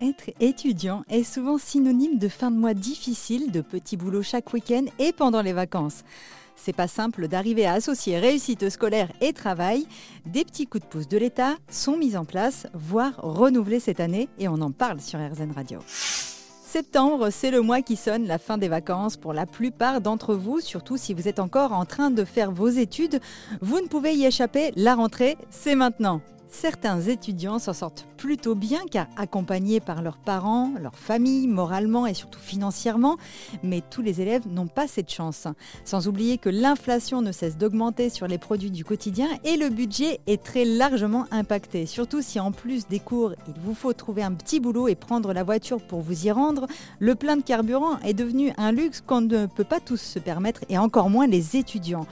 Être étudiant est souvent synonyme de fin de mois difficile, de petits boulots chaque week-end et pendant les vacances. C'est pas simple d'arriver à associer réussite scolaire et travail. Des petits coups de pouce de l'État sont mis en place, voire renouvelés cette année, et on en parle sur RZN Radio. Septembre, c'est le mois qui sonne la fin des vacances pour la plupart d'entre vous, surtout si vous êtes encore en train de faire vos études. Vous ne pouvez y échapper, la rentrée, c'est maintenant. Certains étudiants s'en sortent plutôt bien car accompagnés par leurs parents, leur famille, moralement et surtout financièrement, mais tous les élèves n'ont pas cette chance. Sans oublier que l'inflation ne cesse d'augmenter sur les produits du quotidien et le budget est très largement impacté, surtout si en plus des cours, il vous faut trouver un petit boulot et prendre la voiture pour vous y rendre, le plein de carburant est devenu un luxe qu'on ne peut pas tous se permettre et encore moins les étudiants.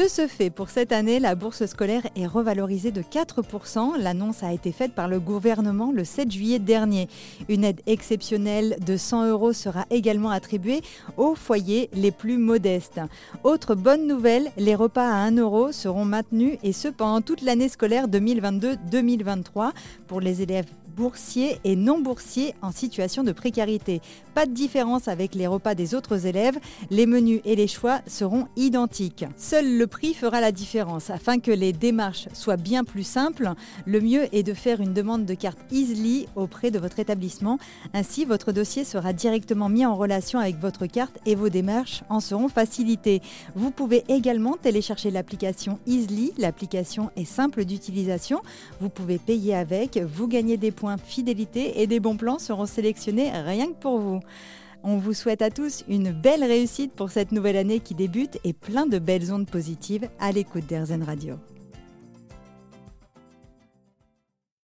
De ce fait, pour cette année, la bourse scolaire est revalorisée de 4%. L'annonce a été faite par le gouvernement le 7 juillet dernier. Une aide exceptionnelle de 100 euros sera également attribuée aux foyers les plus modestes. Autre bonne nouvelle, les repas à 1 euro seront maintenus et ce pendant toute l'année scolaire 2022-2023 pour les élèves boursiers et non boursiers en situation de précarité. Pas de différence avec les repas des autres élèves, les menus et les choix seront identiques. Seul le prix fera la différence. Afin que les démarches soient bien plus simples, le mieux est de faire une demande de carte Easily auprès de votre établissement. Ainsi, votre dossier sera directement mis en relation avec votre carte et vos démarches en seront facilitées. Vous pouvez également télécharger l'application Easily. L'application est simple d'utilisation. Vous pouvez payer avec, vous gagnez des fidélité et des bons plans seront sélectionnés rien que pour vous. On vous souhaite à tous une belle réussite pour cette nouvelle année qui débute et plein de belles ondes positives à l'écoute d'Airzen Radio.